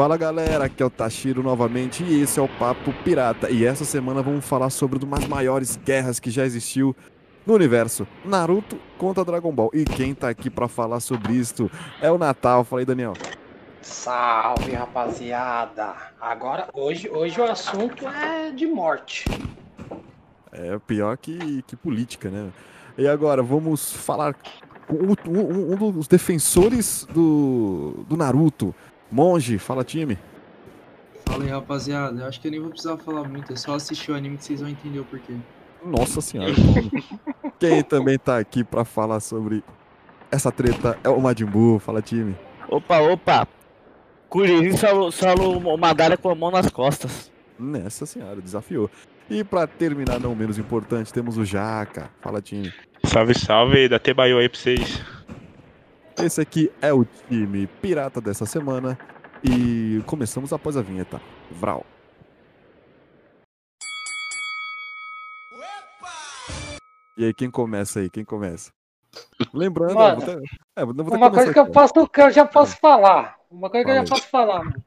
Fala galera, aqui é o Tashiro novamente e esse é o Papo Pirata. E essa semana vamos falar sobre uma das maiores guerras que já existiu no universo: Naruto contra Dragon Ball. E quem tá aqui para falar sobre isto é o Natal. Fala aí, Daniel. Salve, rapaziada. Agora, hoje, hoje o assunto é de morte. É pior que, que política, né? E agora, vamos falar com um, um, um dos defensores do, do Naruto. Monge, fala time. Fala aí, rapaziada. Eu acho que eu nem vou precisar falar muito. É só assistir o anime que vocês vão entender o porquê. Nossa senhora. Quem também tá aqui pra falar sobre essa treta é o Majin Buu. Fala time. Opa, opa. Kuririn salou, salou Madara com a mão nas costas. Nessa senhora, desafiou. E pra terminar, não menos importante, temos o Jaca. Fala time. Salve, salve, da Tebaio aí pra vocês. Esse aqui é o time pirata dessa semana e começamos após a vinheta. Vral. E aí, quem começa aí? Quem começa? Lembrando, Mano, vou ter- é, vou- vou ter Uma coisa que eu, posso, que eu já posso falar. Uma coisa que eu já posso falar. mano.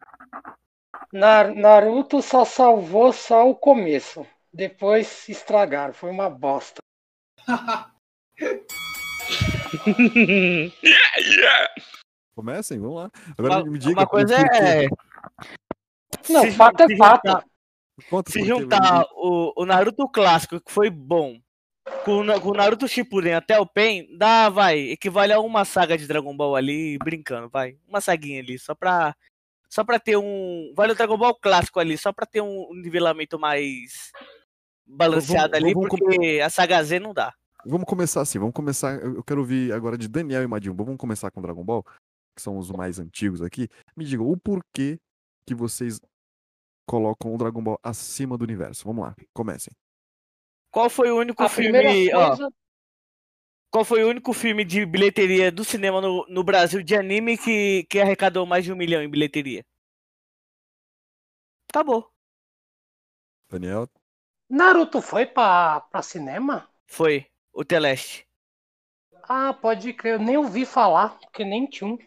Naruto só salvou só o começo. Depois estragaram. Foi uma bosta. Comecem, vamos lá. Agora Uma, me diga. uma coisa é. Não, se fato é fato. Conta Se juntar o, o Naruto clássico, que foi bom, com, com o Naruto Shippuden até o Pen, dá, vai, equivale a uma saga de Dragon Ball ali, brincando, vai. Uma saguinha ali, só pra. Só pra ter um. Vale o Dragon Ball clássico ali, só pra ter um nivelamento mais balanceado Vamos- ali, vamos porque a saga Z não dá. Vamos começar assim, vamos começar. Eu quero ouvir agora de Daniel e Majin Buu. Vamos começar com Dragon Ball, que são os mais antigos aqui. Me digam o porquê que vocês colocam o Dragon Ball acima do universo. Vamos lá, comecem. Qual foi o único A filme. ó, coisa. Qual foi o único filme de bilheteria do cinema no, no Brasil de anime que, que arrecadou mais de um milhão em bilheteria? Acabou. Daniel, Naruto foi pra, pra cinema? Foi. O Teleste. Ah, pode crer. Eu nem ouvi falar, porque nem tinha um.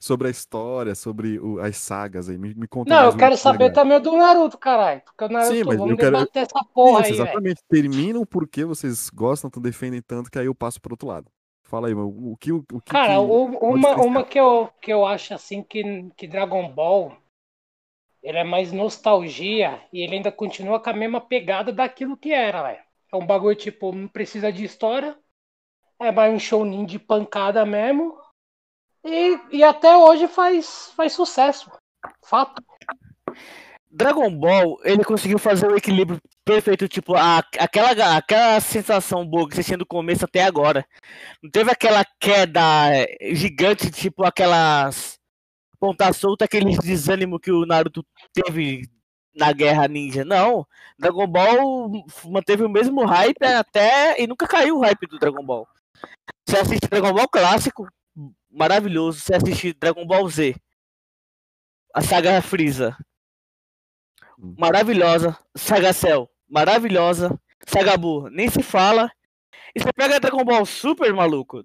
sobre a história, sobre o- as sagas aí, me, me conta Não, mais eu quero saber legal. também o do Naruto, caralho. Porque o Naruto, Sim, mas eu vamos quero- debater essa porra Isso, aí, exatamente. Terminam porque vocês gostam, defendem tanto, que aí eu passo pro outro lado. Fala aí, meu, o que o, o que Cara, que- uma, uma que, eu, que eu acho assim que, que Dragon Ball ele é mais nostalgia e ele ainda continua com a mesma pegada daquilo que era, velho. É um bagulho tipo, não precisa de história, é mais um shounen de pancada mesmo. E, e até hoje faz, faz sucesso. Fato. Dragon Ball, ele conseguiu fazer o equilíbrio perfeito, tipo, a, aquela, aquela sensação boa que você tinha do começo até agora. Não teve aquela queda gigante, tipo aquelas ponta solta, aquele desânimo que o Naruto teve na Guerra Ninja. Não, Dragon Ball manteve o mesmo hype até e nunca caiu o hype do Dragon Ball. Você assiste Dragon Ball clássico, maravilhoso. Você assiste Dragon Ball Z, a saga Freeza, maravilhosa. Saga Cell, maravilhosa. Saga Buu, nem se fala. E você pega Dragon Ball Super, maluco.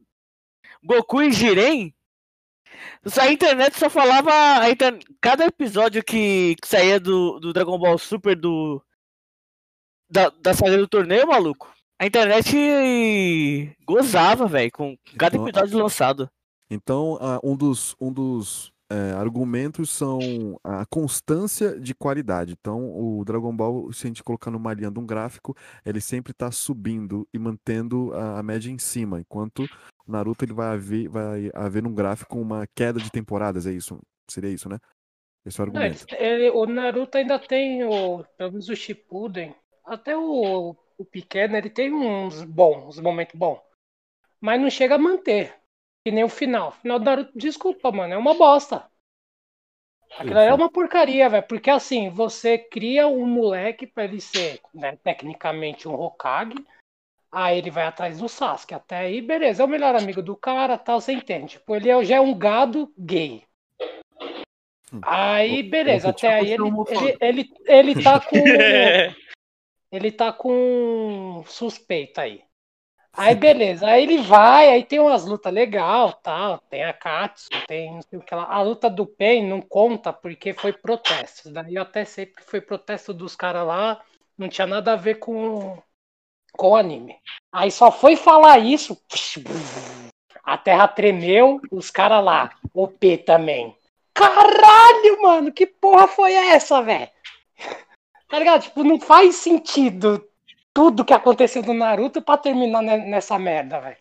Goku e Jiren. A internet só falava. Inter... Cada episódio que, que saía do, do Dragon Ball Super do. Da, da saga do torneio, maluco. A internet gozava, velho, com cada Então, episódio lançado. Então, ah, um dos, um dos é, argumentos são a constância de qualidade. Então, o Dragon Ball, se a gente colocar numa linha de um gráfico, ele sempre está subindo e mantendo a, a média em cima, enquanto Naruto ele vai haver, vai haver num gráfico uma queda de temporadas, é isso? Seria isso, né? Esse é o Não, ele- argumento. o Naruto ainda tem o. Pelo menos o Shippuden. Até o, o pequeno, ele tem uns bons, uns momentos bons. Mas não chega a manter. Que nem o final. O final do Naruto, desculpa, mano, é uma bosta. Aquilo é uma porcaria, velho. Porque assim, você cria um moleque pra ele ser, né, tecnicamente um Hokage. Aí ele vai atrás do Sasuke. Até aí, beleza, é o melhor amigo do cara, tal, você entende. Tipo, ele é- já é um gado gay. Aí, beleza, até aí ele, ele, ele, ele tá com. ele tá com suspeita aí. Aí beleza, aí ele vai, aí tem umas lutas legal, tal, tem a Katsu, tem não sei o que lá. A luta do Pen não conta porque foi protesto. Daí eu até sei que foi protesto dos caras lá, não tinha nada a ver com, com o anime. Aí só foi falar isso, a terra tremeu, os caras lá, o P também. Caralho, mano, que porra foi essa, velho? Tá ligado? Tipo, não faz sentido tudo que aconteceu do Naruto pra terminar ne- nessa merda, velho.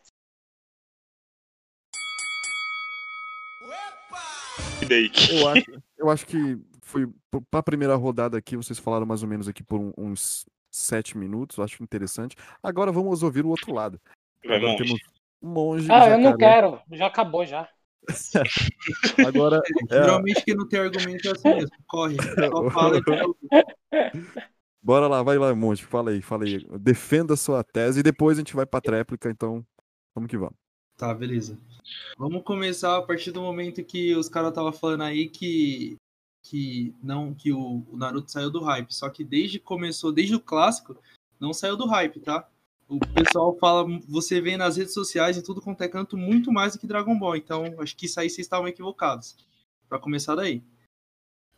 Eu acho, eu acho que foi para a primeira rodada aqui, vocês falaram mais ou menos aqui por uns sete minutos, eu acho interessante. Agora vamos ouvir o outro lado. Vai, Agora monge. temos monge Ah, eu não jacaré. quero, já acabou já. Agora é, Geralmente quem não tem argumento é assim mesmo. Corre. Só fala e bora lá, vai lá, monge, fala aí, fala aí. Defenda a sua tese e depois a gente vai para tréplica, então vamos que vamos. Tá, beleza. Vamos começar a partir do momento que os caras estavam falando aí que que não que o, o Naruto saiu do hype, só que desde que começou, desde o clássico, não saiu do hype, tá? O pessoal fala, você vê nas redes sociais e tudo quanto é canto muito mais do que Dragon Ball, então acho que isso aí vocês estavam equivocados. Pra começar daí.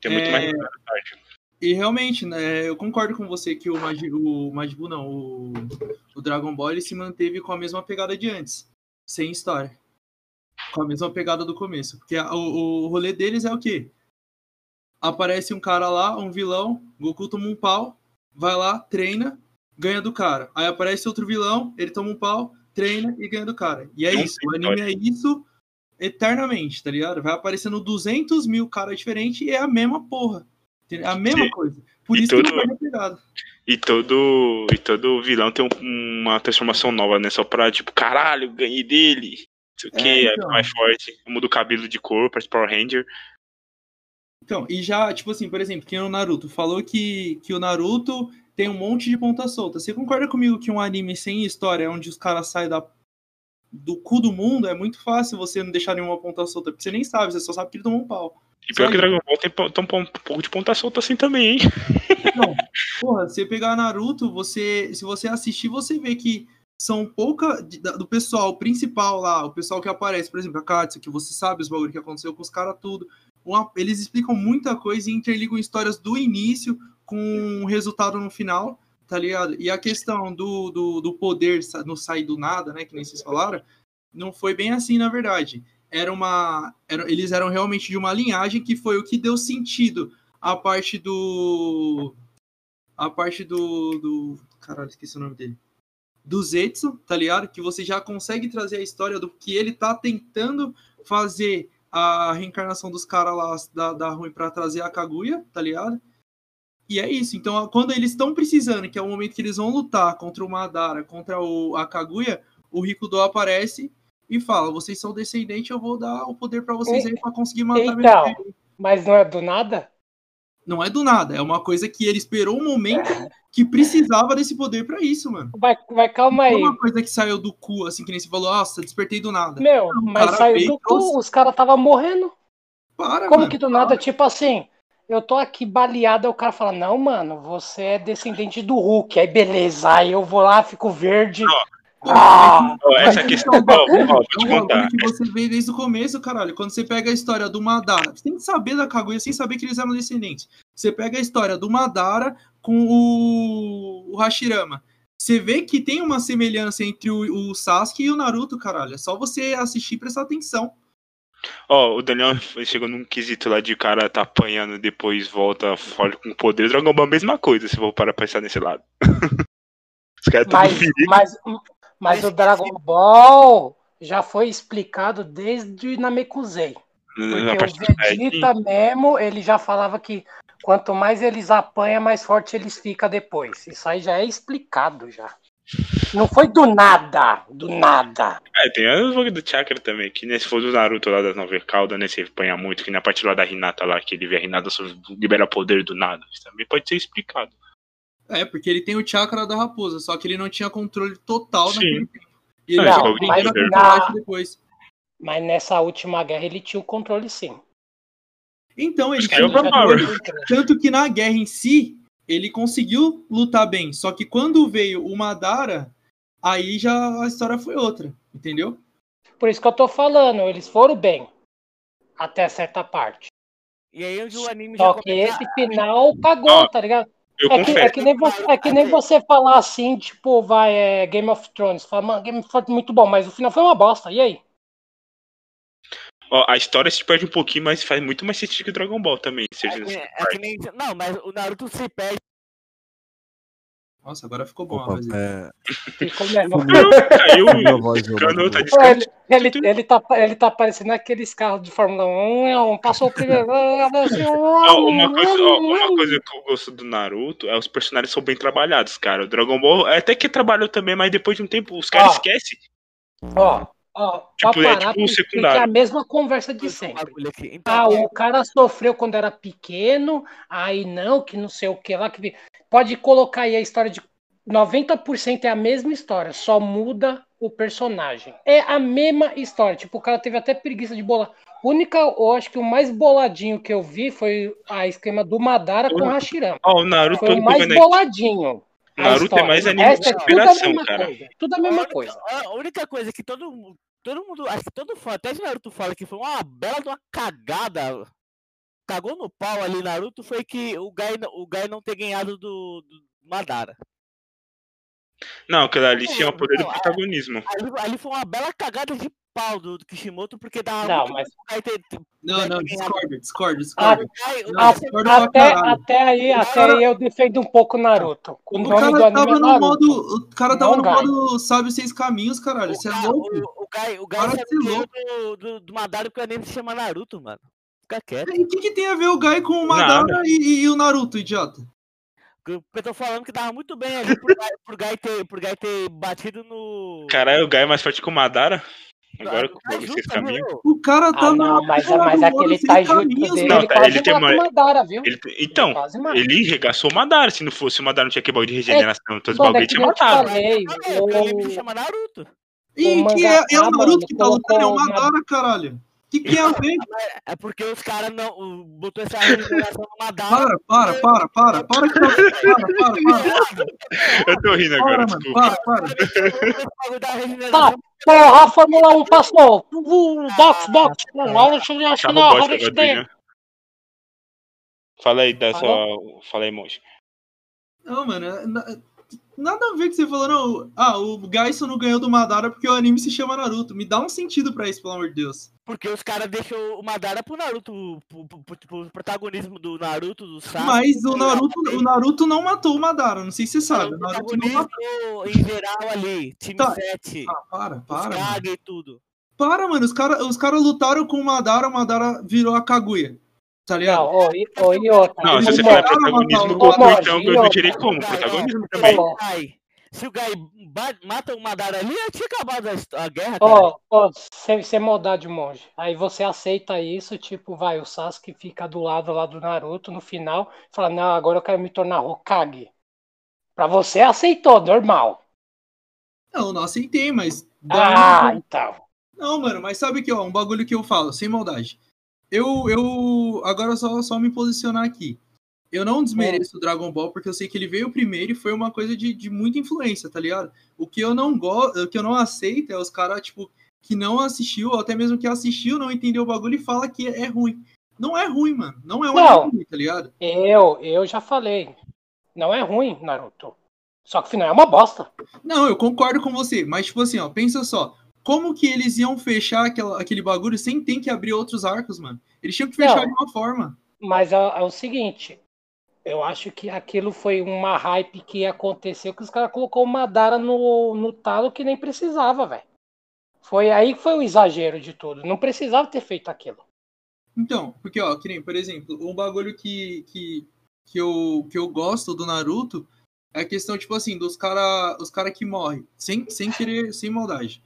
Tem muito É, mais rivalidade. E realmente, né, eu concordo com você que o, Magi, o Majin não, o, o Dragon Ball ele se manteve com a mesma pegada de antes, sem história. Com a mesma pegada do começo. Porque a- o, o rolê deles é o quê? Aparece um cara lá, um vilão, Goku toma um pau, vai lá, treina, ganha do cara. Aí aparece outro vilão, ele toma um pau, treina e ganha do cara. E é Não isso, o anime é isso eternamente, tá ligado? Vai aparecendo 200 mil caras diferentes e é a mesma porra. É a mesma Sim. coisa. Por E isso que todo- não perde a pegada. E todo, e todo vilão tem um- uma transformação nova, né? Só pra, tipo, caralho, ganhei dele. Não sei o É, que, então. é mais forte. Muda o cabelo de cor, parece Power Ranger. Então, e já, tipo assim, por exemplo, quem é o Naruto? Falou que, que o Naruto tem um monte de ponta solta. Você concorda comigo que um anime sem história, onde os caras saem da, do cu do mundo, é muito fácil você não deixar nenhuma ponta solta, porque você nem sabe, você só sabe que ele tomou um pau. E pior Só que. Dragon Ball tem, tem um pouco de ponta solta assim também, hein? Então, porra, você pegar Naruto, você, se você assistir, você vê que são pouca do pessoal principal lá, o pessoal que aparece, por exemplo, a Katsu, que você sabe os bagulho que aconteceu com os caras tudo. Uma- eles explicam muita coisa e interligam histórias do início com um resultado no final, tá ligado? E a questão do, do, do poder não sair do nada, né, que nem vocês falaram, não foi bem assim, na verdade. Era uma, era- eles eram realmente de uma linhagem que foi o que deu sentido à parte do a parte do, do. Caralho, esqueci o nome dele. Do Zetsu, tá ligado? Que você já consegue trazer a história do que ele tá tentando fazer a reencarnação dos caras lá da, da ruim pra trazer a Kaguya, tá ligado? E é isso. Então, quando eles estão precisando, que é o momento que eles vão lutar contra o Madara, contra o, a Kaguya, o Rikudo aparece e fala: vocês são descendentes, eu vou dar o poder pra vocês aí pra conseguir matar Então. filho." Mas não é do nada? Não é do nada, é uma coisa que ele esperou um momento que precisava desse poder pra isso, mano. Vai, vai calma Não aí. é uma coisa que saiu do cu, assim, que nem você falou, nossa, despertei do nada. Meu, o mas saiu veio do cu, os caras estavam morrendo. Para, Como mano. que do nada, tipo assim, eu tô aqui baleado, aí o cara fala, não, mano, você é descendente do Hulk. Aí beleza, aí eu vou lá, fico verde. Ah, essa questão, ó, ó, vou te É contar. que você vê desde o começo, caralho. Quando você pega a história do Madara, você tem que saber da Kaguya sem saber que eles eram descendentes. Você pega a história do Madara com o, o Hashirama. Você vê que tem uma semelhança entre o, o Sasuke e o Naruto, caralho. É só você assistir e prestar atenção. Ó, o Daniel chegou num quesito lá de cara tá apanhando depois volta fora com poder. Dragon Ball é a mesma coisa, se eu vou parar pra pensar nesse lado. Os caras estão mas, feridos. Mas, mas o Dragon Ball já foi explicado desde Namekusei. na Porque o. Vegeta mesmo, ele já falava que quanto mais eles apanham, mais forte eles ficam depois. Isso aí já é explicado já. Não foi do nada, do nada. É, tem o jogo do Chakra também, que né, se for do Naruto lá das nove caudas, né, se ele apanha muito, que na parte lá da Hinata lá, que ele vê a Hinata só libera poder do nada. Isso também pode ser explicado. É, porque ele tem o chakra da raposa, só que ele não tinha controle total Sim. naquele tempo. E ele Não, mas na- depois. Mas nessa última guerra ele tinha o controle sim. Então, ele que é tinha o controle. Tanto que na guerra em si, ele conseguiu lutar bem. Só que quando veio o Madara, aí já a história foi outra, entendeu? Por isso que eu tô falando, eles foram bem. Até certa parte. E aí onde o anime já Só que começa- esse final cagou, Ó, tá ligado? Eu É que, é, que nem você, é que nem você falar assim, tipo, vai, é, Game of Thrones. Fala, mano, Game of Thrones é muito bom, mas o final foi uma bosta. E aí? Ó, a história se perde um pouquinho, mas faz muito mais sentido que o Dragon Ball também. É que, é que nem. Não, mas o Naruto se perde. Nossa, agora ficou bom. Opa, é, Ficou Caiu a Cano tá bagulho. descando. Ele, ele, ele, tá, ele tá parecendo aqueles carros de Fórmula 1, é um, passou o primeiro. Ó, uma, coisa, uma coisa que eu gosto do Naruto é os personagens são bem trabalhados, cara. O Dragon Ball é até que trabalhou também, mas depois de um tempo os caras esquecem. Ó, ó, Tipo, pra é parar, tipo um secundário. é a mesma conversa de sempre. aqui. Ah, Então, o cara sofreu quando era pequeno, aí não, que não sei o que lá. Que... Pode colocar aí a história de 90% é a mesma história, só muda o personagem. É a mesma história. Tipo, o cara teve até preguiça de bolar. A única, eu acho que o mais boladinho que eu vi foi a esquema do Madara com o Hashirama. Ó, o Naruto, Foi o mais aqui. boladinho. a Naruto é mais O anime de resto é tudo a superação, mesma cara. coisa. Tudo a a mesma única- coisa. A única coisa que todo mundo. Todo mundo. Acho que todo fã, até de Naruto fala que foi uma bela de uma cagada. Cagou no pau ali, Naruto, foi que o Gai, não- o Gai não ter ganhado do, do Madara. Não, aquilo ali tinha o poder do não, é- protagonismo. Ali, ali foi uma bela cagada de pau do, do Kishimoto, porque dava Não, mas- ter- ter- Não, não, discorda, discorda, Ah, o o discordo Até, até aí, até cara- aí eu defendo um pouco Naruto. O O cara do tava é no Naruto. modo. O cara tava Não, no Gai. modo Sabe os Seis Caminhos, caralho. o Você é Gai- louco. o- o Gai, o Gai o louco. do, do, do Madara porque o anime se chama Naruto, mano. Fica quieto. E o que, que tem a ver o Gai com o Madara e, e o Naruto, idiota? Porque eu tô falando que tava muito bem ali pro Gai, pro Gai ter, pro Gai ter batido no. Caralho, o Gai é mais forte que o Madara? Agora Ah, que tá vocês justo, caminham. viu? O cara Ah, tava não, na mas, porra mas aquele Seis taijutsu Caminhos, dele, Não, ele tá, ele tem uma- o Madara, viu? Ele, então, mata. ele regaçou o Madara. Se não fosse o Madara, não tinha que bagulho de regeneração. Todos os é bagulho tinha matado. falei, Ah, é, o se o- chama Naruto. E O que é, é o Naruto que tá lutando, é o Madara, caralho. O que, que tem a ver? É porque os caras não. o- Botou essa regeneração no Madara. Para, para, para, para, para. Para, para, para, Eu tô rindo para, agora, mano, desculpa. para, para. Porra, a Fórmula 1 passou. Uh, box, box. Não, eu acho que não, agora, daí. né? Fala aí da Fala. sua. Fala aí, monge. Não, mano, é- na- nada a ver com você falou, não. Ah, o Gaison não ganhou do Madara porque o anime se chama Naruto. Me dá um sentido pra isso, pelo amor de Deus. Porque os caras deixou o Madara pro Naruto. Pro, pro- pro- pro protagonismo do Naruto, do Sasuke. Mas o Naruto, o Naruto não matou o Madara, não sei se você sabe. O Naruto não matou. em geral ali. Time Tá. 7. Ah, para, os para. Kage e tudo. Para, mano. Os caras os cara lutaram com o Madara, o Madara virou a Kaguya. Tá ligado? Não, ô, e, e outra. Não, se você falar protagonismo Ô, Goku, Monge, então eu não direi como. Ó, Protagonismo também. Ó. Se o Gai mata o Madara ali, tinha acabado a, guerra. Ó, ó, sem, sem maldade, monge. Aí você aceita isso, tipo, vai, o Sasuke fica do lado lá do Naruto no final, fala, não, agora eu quero me tornar Hokage. Pra você aceitou, normal. Não, não aceitei, mas. Ah, então. Não, mano, mas sabe que, ó, um bagulho que eu falo, sem maldade. Eu, eu, agora só, só me posicionar aqui. Eu não desmereço o Dragon Ball porque eu sei que ele veio primeiro e foi uma coisa de, de muita influência, tá ligado? O que eu não gosto, o que eu não aceito é os caras, tipo, que não assistiu, ou até mesmo que assistiu, não entendeu o bagulho e fala que é ruim. Não é ruim, mano. Não é um Não. anime, tá ligado? Eu, eu já falei. Não é ruim, Naruto. Só que o final é uma bosta. Não, eu concordo com você, mas tipo assim, ó, pensa só. Como que eles iam fechar aquela, aquele bagulho sem ter que abrir outros arcos, mano? Eles tinham que fechar Não. de uma forma. Mas é, é o seguinte, eu acho que aquilo foi uma hype que aconteceu que os caras colocou o Madara no, no talo que nem precisava, velho. Foi aí que foi o exagero de tudo. Não precisava ter feito aquilo. Então, porque, ó, que nem, por exemplo, um bagulho que, que, que, eu, que eu gosto do Naruto é a questão, tipo assim, dos cara, os cara que morrem, sem, sem querer, sem maldade.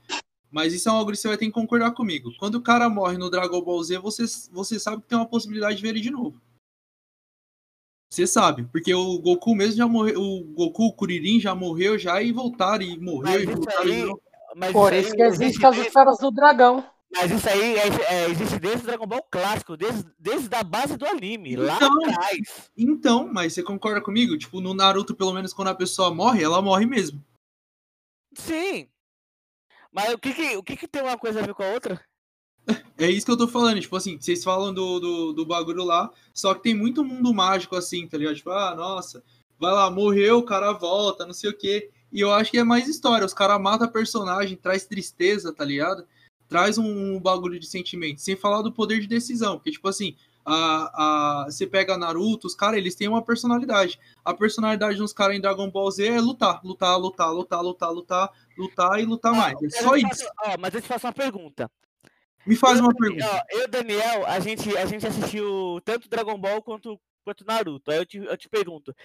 Mas isso é um bagulho que você vai ter que concordar comigo. Quando o cara morre no Dragon Ball Z, você, você sabe que tem uma possibilidade de ver ele de novo. Você sabe, porque o Goku mesmo já morreu, o Goku, o Kuririn já morreu já e voltaram e morreu Mas e isso voltaram de aí- novo. Mas Por aí isso que existe as esferas do dragão. Mas isso aí é- é- existe desde o Dragon Ball clássico, desde, desde a base do anime, lá Então. atrás. Então, mas você concorda comigo? Tipo, no Naruto, pelo menos quando a pessoa morre, ela morre mesmo. Sim. Mas o que que, o que que tem uma coisa a ver com a outra? É isso que eu tô falando, tipo assim, vocês falam do, do, do bagulho lá, só que tem muito mundo mágico assim, tá ligado? Tipo, ah, nossa, vai lá, morreu, o cara volta, não sei o quê. E eu acho que é mais história, os caras matam personagem, traz tristeza, tá ligado? Traz um, um bagulho de sentimento, sem falar do poder de decisão, porque, tipo assim, a, a, você pega Naruto, os caras, eles têm uma personalidade. A personalidade dos caras em Dragon Ball Z é lutar, lutar, lutar, lutar, lutar, lutar, lutar e lutar mais. É só isso. faço- ó, mas eu te faço uma pergunta. Me faz eu, uma pergunta. ó, eu Daniel, a gente, a gente assistiu tanto Dragon Ball quanto, quanto Naruto. Aí eu te, eu te pergunto: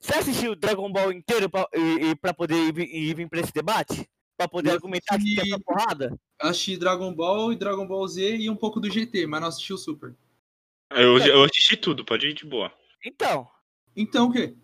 você assistiu Dragon Ball inteiro pra, e, e pra poder ir, vir- ir vir pra esse debate? Pra poder Eu argumentar que tem assisti- essa porrada? Assisti Dragon Ball e Dragon Ball Z e um pouco do GT, mas não assisti o Super. Eu, eu assisti tudo, pode ir de boa. Então, Então o quê?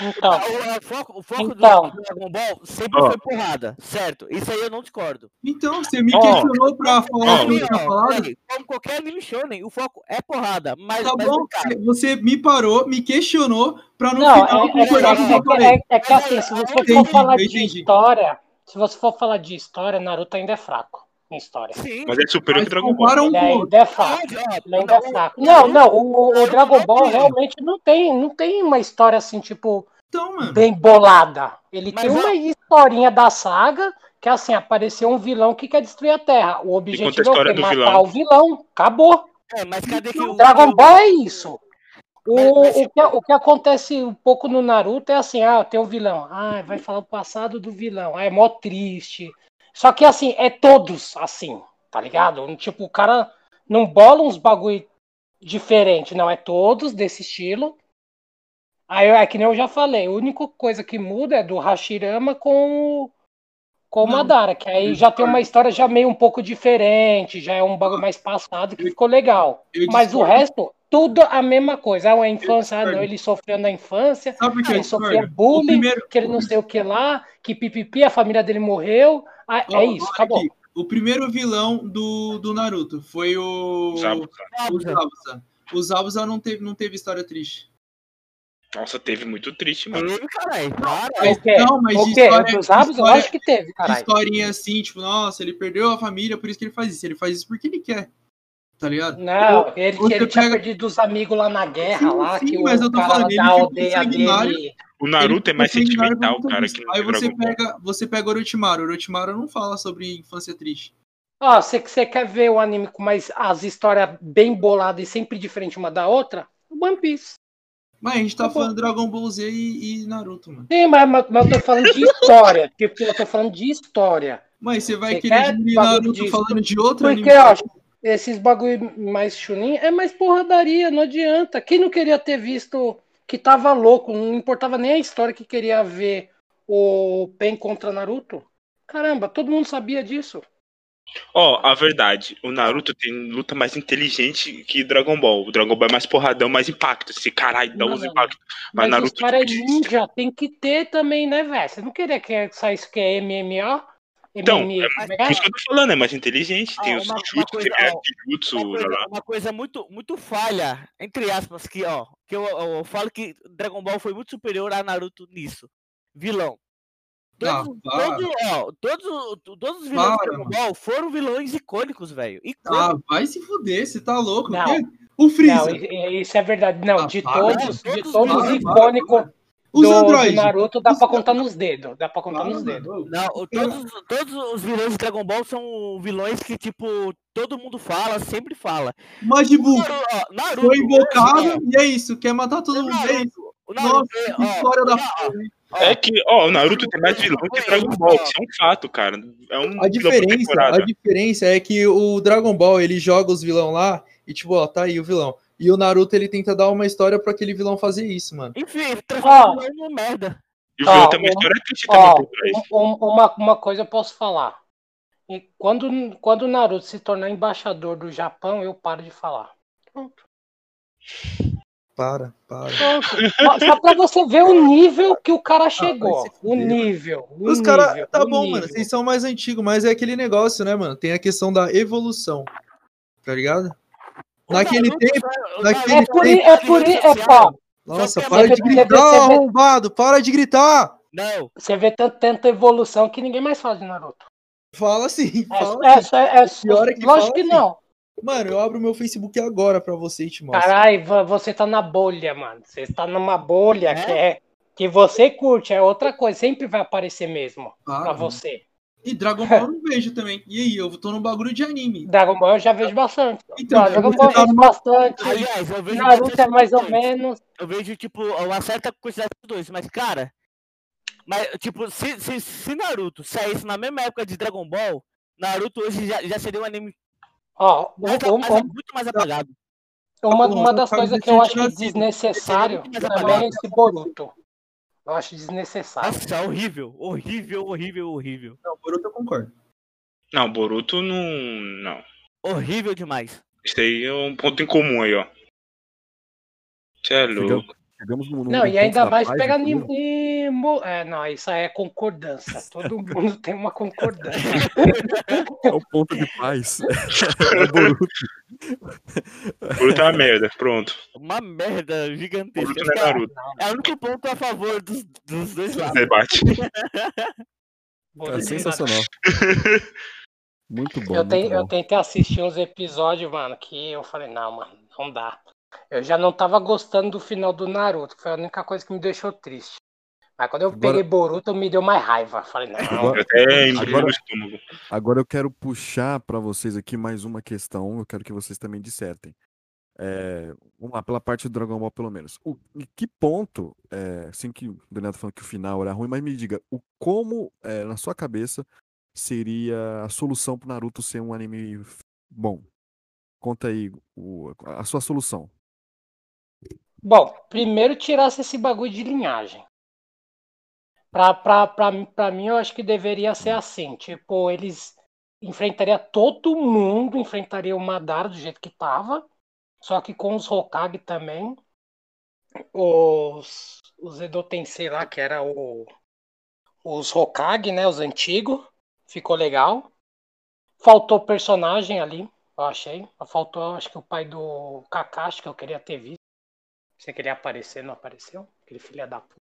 Então, o, o foco, o foco Então. do Dragon Ball sempre Ó. foi porrada, certo? Isso aí eu não discordo. Então, você me Ó. questionou pra falar Ó. o que eu tinha falado? como qualquer anime shonen, o foco é porrada. Mas, Tá mas bom, você- me parou, me questionou pra no não, final é, é, concordar com o que eu é, falei. é, é que assim, se você for Entendi, falar eu de entendi. história, se você for falar de história, Naruto ainda é fraco em história. sim. Mas é superior que Dragon Ball. um o ainda é fraco. Ele ainda é não, fraco. Não, o- não, o, o o- Dragon Ball realmente não tem, não tem uma história assim, tipo, Então, mano. bem bolada. Ele Mas tem uma historinha da saga que assim, apareceu um vilão que quer destruir a Terra. O objetivo é Matar vilão? o vilão. Acabou. É, mas cadê que o. Dragon Ball é isso. O, Mas- mas- o, que, o que acontece um pouco no Naruto é assim, ah, tem um vilão. Ah, vai falar o passado do vilão. Ah, é mó triste. Só que assim, é todos assim, tá ligado? Tipo, o cara não bola uns bagulho diferente, não, é todos desse estilo. Aí é que nem eu já falei, a única coisa que muda é do Hashirama com o, com o Madara, que aí já tem uma história já meio um pouco diferente, já é um bagulho mais passado que Eu- ficou legal. Mas o resto, tudo a mesma coisa. Ah, a infância, ah, não, ele sofreu na infância, Sabe que ah, ele sofria bullying, primeiro, que ele não sei o que lá, que pipipi, a família dele morreu. Ah, é isso, acabou. aqui. O primeiro vilão do, do Naruto foi o. Zabuza. O Zabuza. O Zabuza não teve, não teve história triste. Nossa, teve muito triste, mano. Teve, caralho. Mas O não, mas o de quê? história- Abos? Eu história- acho que teve, caralho. Historinha assim, tipo, nossa, ele perdeu a família, por isso que ele faz isso. Ele faz isso porque ele quer. Tá ligado? Não, ele, ele tinha pega- perdido os amigos lá na guerra, Sim, lá, sim, que mas o eu tô cara falando, ele ficou aldeia sanguinário. dele. O Naruto é Ele mais ficou sanguinário sentimental, conta cara, que Aí você pega, você pega Orochimaru. Orochimaru não fala sobre infância triste. Ó, você, você quer ver o anime com mais as histórias bem boladas e sempre diferente uma da outra? O One Piece. Mas a gente tá Tá falando Dragon Ball Z e, e Naruto, mano. Sim, mas, mas, mas eu tô falando de história. tipo, eu tô falando de história. Mas você vai Você querer bagulho Naruto disso? falando de outro Porque, anime? ó, esses bagulho mais chunin é mais porradaria, não adianta. Quem não queria ter visto que tava louco, não importava nem a história que queria ver o Pen contra Naruto? Caramba, todo mundo sabia disso. Ó, a verdade, o Naruto tem luta mais inteligente que Dragon Ball. O Dragon Ball é mais porradão, mais impacto. Esse caralho dá Não, uns impactos. Mas, Mas Naruto os é tipo, ninja, tem que ter também, né, velho? Você não queria que saísse que é MMO? Então, MMA, é é é? isso que eu tô falando, é mais inteligente. Tem Ah, os uma- uma coisa, tem é, ó, jutsu, uma coisa, lá. uma coisa muito, muito falha, entre aspas, que, ó, que eu, eu falo que Dragon Ball foi muito superior a Naruto nisso. Vilão. Ah, Todos, para. todos, ó, todos, todos os vilões Para, de Dragon Ball foram vilões icônicos, velho. Ah, vai se fuder, você tá louco. Não. O Freeza. Não, isso é verdade. Não, Ah, de para, todos, de todos todos para, icônicos Os do, do androides. Naruto, dá Os- pra contar nos dedos. Dá pra contar nos dedos. Não, todos, todos os vilões de Dragon Ball são vilões que, tipo, todo mundo fala, sempre fala. Majin Buu Naruto, foi invocado ó, e é isso. Quer matar todo mundo. É isso. Naruto, Nossa, é, que ó, história o da ó, É que, ó, o Naruto tem mais vilão que Dragon Ball. Isso é um fato, cara. É um A diferença, a diferença é que o Dragon Ball ele joga os vilão lá e tipo, ó, tá aí o vilão. E o Naruto ele tenta dar uma história pra aquele vilão fazer isso, mano. Enfim, transforma Ó. o vilão numa merda. E o vilão Ó, tem uma um- história triste também um- um- uma, uma coisa eu posso falar. E quando, quando o Naruto se tornar embaixador do Japão, eu paro de falar. Pronto. Para, para. Pronto. Só- pra você ver o nível que o cara chegou. vai se o nível. O Os caras, tá bom, nível. mano, vocês são mais antigos, mas é aquele negócio, né, mano? Tem a questão da evolução. Tá ligado? Naquele tempo, naquele É por, tempo- é por, é, ó, Nossa, para de gritar, arrombado, para de gritar! Não, Você vê tanto, tanta evolução que ninguém mais fala de Naruto. Fala assim, É, fala é, assim. é, é, é que lógico que assim. não. Mano, eu abro meu Facebook agora pra você e te mostro. Caralho, vo- você tá na bolha, mano. Você tá numa bolha É? que é que você curte, é outra coisa, sempre vai aparecer mesmo Ah, pra você. E Dragon Ball eu não vejo também. E aí, eu tô no bagulho de anime. Dragon Ball eu já vejo bastante. Então, Não, Dragon Ball eu tá vejo bastante. aliás, eu vejo Naruto é mais ou menos. Eu vejo, tipo, uma certa quantidade dos dois, mas, cara. Mas, tipo, se, se, se Naruto saísse na mesma época de Dragon Ball, Naruto hoje já, já seria um anime Ó, muito, um- mais, um- muito mais apagado. uma, uma das coisas que eu acho é desnecessário também é esse Boruto. Eu acho desnecessário. Nossa, horrível, horrível, horrível, horrível. Não, Boruto eu concordo. Não, Boruto não. Não. Horrível demais. Isso aí é um ponto em comum aí, ó. Você é louco. Chegamos no, no Não, e ainda da mais paz, pegar entendeu? Nimo. É, não, isso aí é concordância. Todo mundo tem uma concordância. É o ponto de paz. é o Boruto. Boruto é uma merda. Pronto. Uma merda gigantesca. Boruto não é Naruto. É o único ponto a favor dos, dos dois lados. Debate. Boruto É sensacional. Muito bom. Eu, muito tenho, eu bom. tentei assistir uns episódios, mano, que eu falei, não, mano, não dá. Eu já não tava gostando do final do Naruto, que foi a única coisa que me deixou triste. Mas quando eu Agora- peguei Boruto, me deu mais raiva. Falei, não, Agora- Agora- estômago. Agora eu quero puxar para vocês aqui mais uma questão. Eu quero que vocês também dissertem. É, vamos lá, pela parte do Dragon Ball, pelo menos. O, em que ponto, é, assim que o Daniel tá falando que o final era ruim, mas me diga, o como, é, na sua cabeça, seria a solução pro Naruto ser um anime bom? Conta aí o- a sua solução. Bom, primeiro tirasse esse bagulho de linhagem. Pra, pra, pra, pra mim, eu acho que deveria ser assim. Tipo, eles enfrentariam todo mundo, enfrentariam o Madara do jeito que tava. Só que com os Hokage também. Os, os Edo Tensei lá, que era o, os Hokage, né? Os antigos. Ficou legal. Faltou personagem ali, eu achei. Faltou, acho que o pai do Kakashi, que eu queria ter visto. Você queria aparecer, não apareceu? Aquele filho da puta.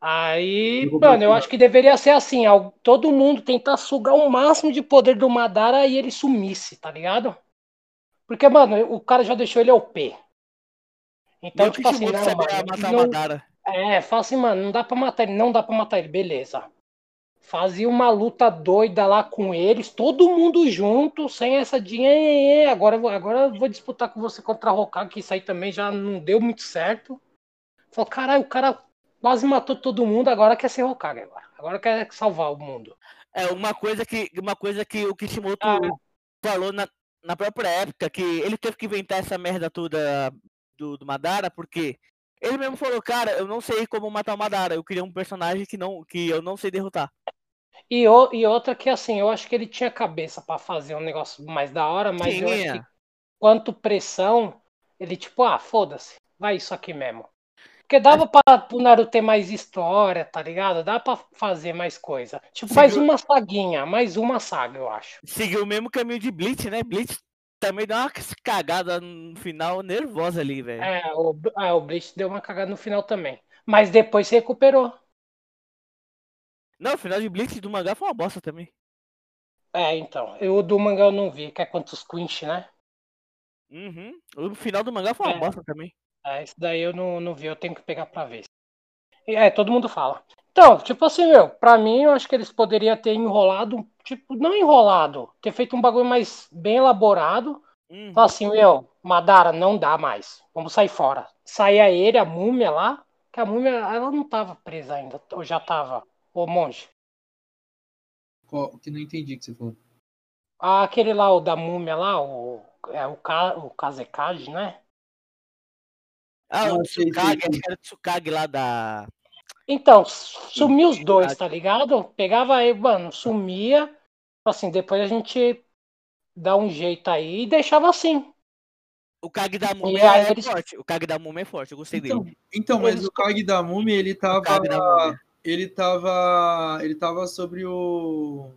Aí, Eu mano, eu acho que deveria ser assim, todo mundo tentar sugar o máximo de poder do Madara e ele sumisse, tá ligado? Porque, mano, o cara já deixou ele OP. Então, Meu tipo assim, não, mano, matar não- Madara. é, fala assim, mano, não dá pra matar ele, não dá pra matar ele, beleza. Fazia uma luta doida lá com eles, todo mundo junto, sem essa de "É, é, agora, eu vou- agora eu vou disputar com você contra a Hokage, que isso aí também já não deu muito certo. Falou, caralho, o cara quase matou todo mundo, agora quer ser Hokage agora. Agora quer salvar o mundo. É uma coisa que, uma coisa que o Kishimoto Ah. falou na, na própria época, que ele teve que inventar essa merda toda do, do Madara, porque ele mesmo falou, cara, eu não sei como matar o Madara, eu queria um personagem que, não, que eu não sei derrotar. E, o- e outra que, assim, eu acho que ele tinha cabeça pra fazer um negócio mais da hora, mas eu acho que quanto pressão, ele tipo, ah, foda-se, vai isso aqui mesmo. Porque dava pra o Naruto ter mais história, tá ligado? Dá pra fazer mais coisa. Tipo, mais Seguiu- uma saguinha, mais uma saga, eu acho. Seguiu o mesmo caminho de Blitz, né? Blitz também deu uma cagada no final nervosa ali, velho. É, o, é, o Bleach deu uma cagada no final também. Mas depois se recuperou. Não, o final de Blitz do mangá foi uma bosta também. É, então. Eu o do mangá eu não vi, que é quantos Quinch, né? Uhum. O final do mangá foi uma É. bosta também. É, esse daí eu não, não vi, eu tenho que pegar pra ver. É, todo mundo fala. Então, tipo assim, meu, pra mim eu acho que eles poderiam ter enrolado, tipo, não enrolado, ter feito um bagulho mais bem elaborado. Uhum. Falar assim, meu, Madara, não dá mais. Vamos sair fora. Saía ele, a múmia lá, que a múmia, ela não tava presa ainda, ou já tava, o monge. Qual- Que não entendi o que você falou. Ah, Aquele lá, o da múmia lá, o, é, o, Ka, o Kazekage, né? Ah, o Tsukage, sei. acho que era o Tsukage lá da. Então, sumiu os dois, tá ligado? Pegava aí, mano, sumia. Assim, depois a gente dá um jeito aí e deixava assim. O Kage da Múmia é eles- forte. O Kage da Múmia é forte, eu gostei Então, dele. então mas Eles- o Kag da Múmia, ele O tava. Ele tava. Ele tava sobre o.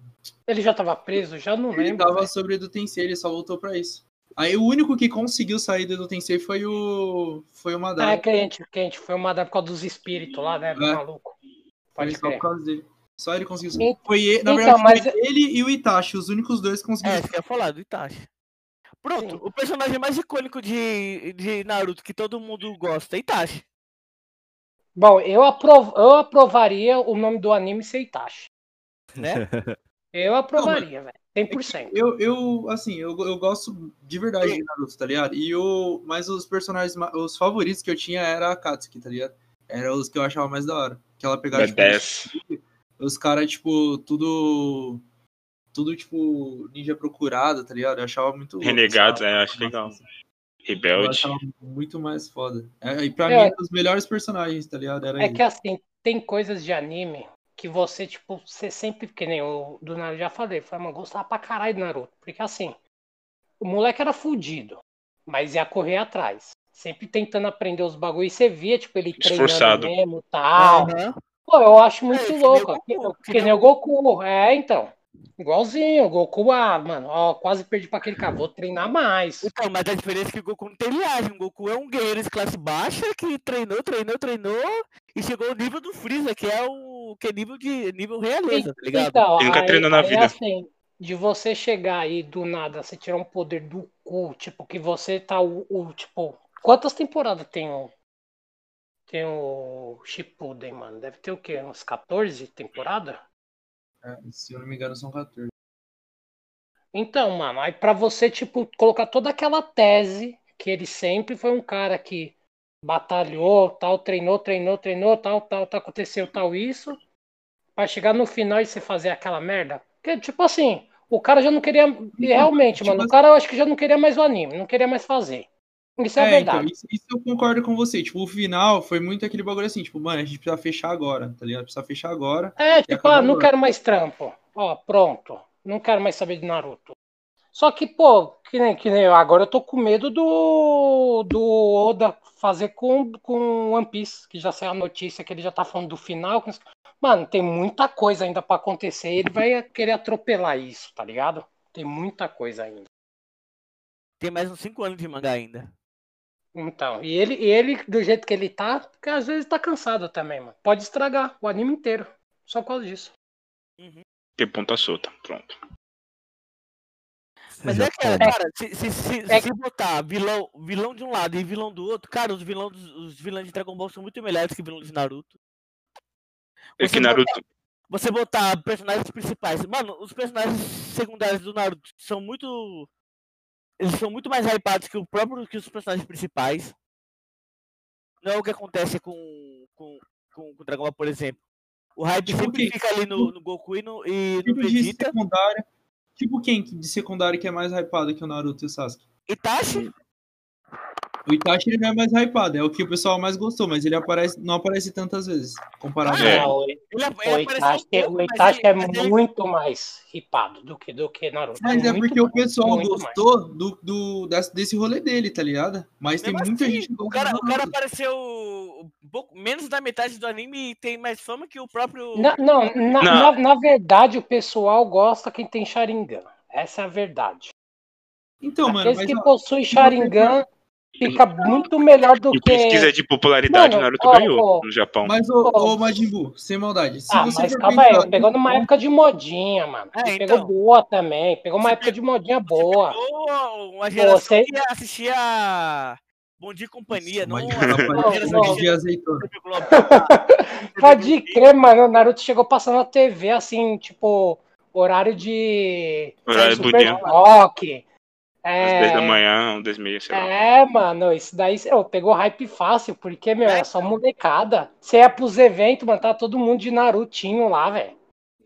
Ele já tava preso, já não Ele lembro. tava velho. sobre o do Tensei, ele só voltou pra isso. Aí o único que conseguiu sair do Tensei foi o. Foi o Ah, Madara. é quente, quente. Foi uma da por causa dos espíritos lá, né? Do É. maluco. Foi Pode só por causa dele. Só ele conseguiu sair. Foi ele, na então, verdade, mas- foi ele e o Itachi, os únicos dois que É, conseguiram. isso que eu ia falar, do Itachi. Pronto, Sim. o personagem mais icônico de, de Naruto que todo mundo gosta é Itachi. Bom, eu, aprov... eu aprovaria o nome do anime ser Itachi. Né? Eu aprovaria, velho. 100%. Eu, eu assim, eu, eu gosto de verdade de Naruto, tá ligado? E o, mas os personagens, os favoritos que eu tinha era a Katsuki, tá ligado? Era os que eu achava mais da hora. Que ela pegava, tipo, B10. os caras, tipo, tudo. Tudo, tipo, ninja procurada, tá ligado? Eu achava muito. Renegados, sabe? é, acho legal. Eu Rebelde. achava muito mais foda. É, e pra É. mim, os melhores personagens, tá ligado? Era É ele. que assim, tem coisas de anime que você, tipo, você sempre, que nem o do Naruto já falei, falei, mano, gostava pra caralho do Naruto. Porque assim, o moleque era fudido, mas ia correr atrás. Sempre tentando aprender os bagulhos. E você via, tipo, ele Esforçado. treinando mesmo tal. Aham. Pô, eu acho muito É, que nem louco. o Goku, Que, que nem o Goku. É, então. Igualzinho, o Goku, ah, mano, ó, quase perdi pra aquele cara. Vou treinar mais. Então, mas a diferença é que o Goku não tem linhagem. O Goku é um guerreiro de classe baixa que treinou, treinou, treinou e chegou ao nível do Freeza, que é o que é nível de nível realeza, tá ligado? Então, Ele nunca aí, treinou na aí, vida. assim, de você chegar aí do nada, você tirar um poder do cu, tipo, que você tá o, o, tipo, quantas temporadas tem o tem o Shippuden, mano? Deve ter o quê? Uns 14 temporadas? É, se eu não me engano, são 14. Então, mano, aí pra você, tipo, colocar toda aquela tese que ele sempre foi um cara que batalhou, tal, treinou, treinou, treinou, tal, tal, tal, aconteceu tal isso, pra chegar no final e você fazer aquela merda. Porque, tipo assim, o cara já não queria. E realmente, tipo mano, o cara eu acho que já não queria mais o anime, não queria mais fazer. Isso é, É, então, verdade. isso, isso eu concordo com você. Tipo, o final foi muito aquele bagulho assim, tipo, mano, a gente precisa fechar agora, tá ligado? Precisa fechar agora. É, tipo, ah, não agora. quero mais trampo. Ó, pronto. Não quero mais saber de Naruto. Só que, pô, que nem, que nem eu, agora eu tô com medo do, do Oda fazer com, com One Piece, que já saiu a notícia que ele já tá falando do final. Mano, tem muita coisa ainda pra acontecer. Ele vai querer atropelar isso, tá ligado? Tem muita coisa ainda. Tem mais uns 5 anos de mangá ainda. Então, e ele, e ele, do jeito que ele tá, porque às vezes tá cansado também, mano. Pode estragar o anime inteiro. Só por causa disso. Ter ponta solta. Pronto. Mas Já é que, pode. cara, se, se, se, É- se botar vilão, vilão de um lado e vilão do outro, cara, os vilões, os vilões de Dragon Ball são muito melhores que vilões de Naruto. É Você que Naruto. Você botar personagens principais. Mano, os personagens secundários do Naruto são muito. Eles são muito mais hypados que o próprio que os personagens principais. Não é o que acontece com, com, com, com o Dragon Ball, por exemplo. O hype Tipo sempre fica ali no, no Goku e no, e no Tipo de Vegeta. secundária. Tipo quem que- de secundária que é mais hypado que o Naruto e o Sasuke? Itachi, O Itachi ele não é mais hypado, é o que o pessoal mais gostou, mas ele aparece, não aparece tantas vezes, comparado É. a Não, o- ele, O ele apareceu Itachi, um pouco, o mas Itachi ele- é ele- muito mais ripado do que, do que Naruto. Mas é muito porque o mais, pessoal muito mais. gostou do, do, desse, desse rolê dele, tá ligado? Mas tem Mesmo muita assim, gente que O gosta cara, o cara apareceu um pouco menos da metade do anime e tem mais fama que o próprio. Na- não, na, Não. Na, na verdade, o pessoal gosta quem tem Sharingan. Essa é a verdade. Então, mano, Aqueles mas que ó, possuem Sharingan fica muito melhor do E que. pesquisa de popularidade, Mano, Naruto ó, ganhou ó. no Japão. mas ô, ô Majin Buu, sem maldade. Se Ah, você mas calma aí, pegou numa época de modinha, mano. É, Ele então. Pegou boa também. Pegou uma época de modinha boa. Pegou uma geração você- que assistia Bom Dia e Companhia, não Majin a Buu Não, aparece não. de azeitona. Pode crer, mano. O Naruto chegou passando na TV, assim, tipo, horário de. Horário Super. Rock. Às É, 10 da manhã, 10 e meia, sei lá. É, mano, isso daí ô, pegou hype fácil, porque, meu, era só molecada. Você ia pros eventos, mano, tá todo mundo de Narutinho lá, velho.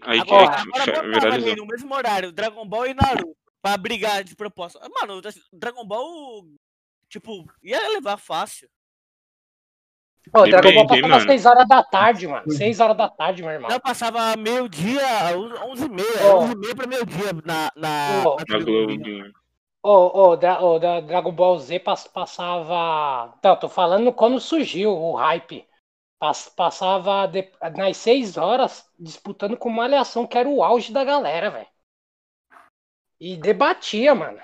Aí que Agora- aí Agora que viralizou. ali no mesmo horário Dragon Ball e Naruto pra brigar de proposta. Mano, o Dragon Ball, tipo, ia levar fácil. Ô, o Dragon Ball passava mano. 6 horas da tarde, mano. 6 horas da tarde, meu irmão. Não, passava meio-dia, 11h30, Ó. 11h30 pra meio-dia na, na, Ó. na Globo. Ô, Dra- ô, da Dragon Ball Z pass- passava. Não, tô falando quando surgiu o hype. Pass- Passava de- nas 6 horas disputando com Malhação, que era o auge da galera, velho. E debatia, mano.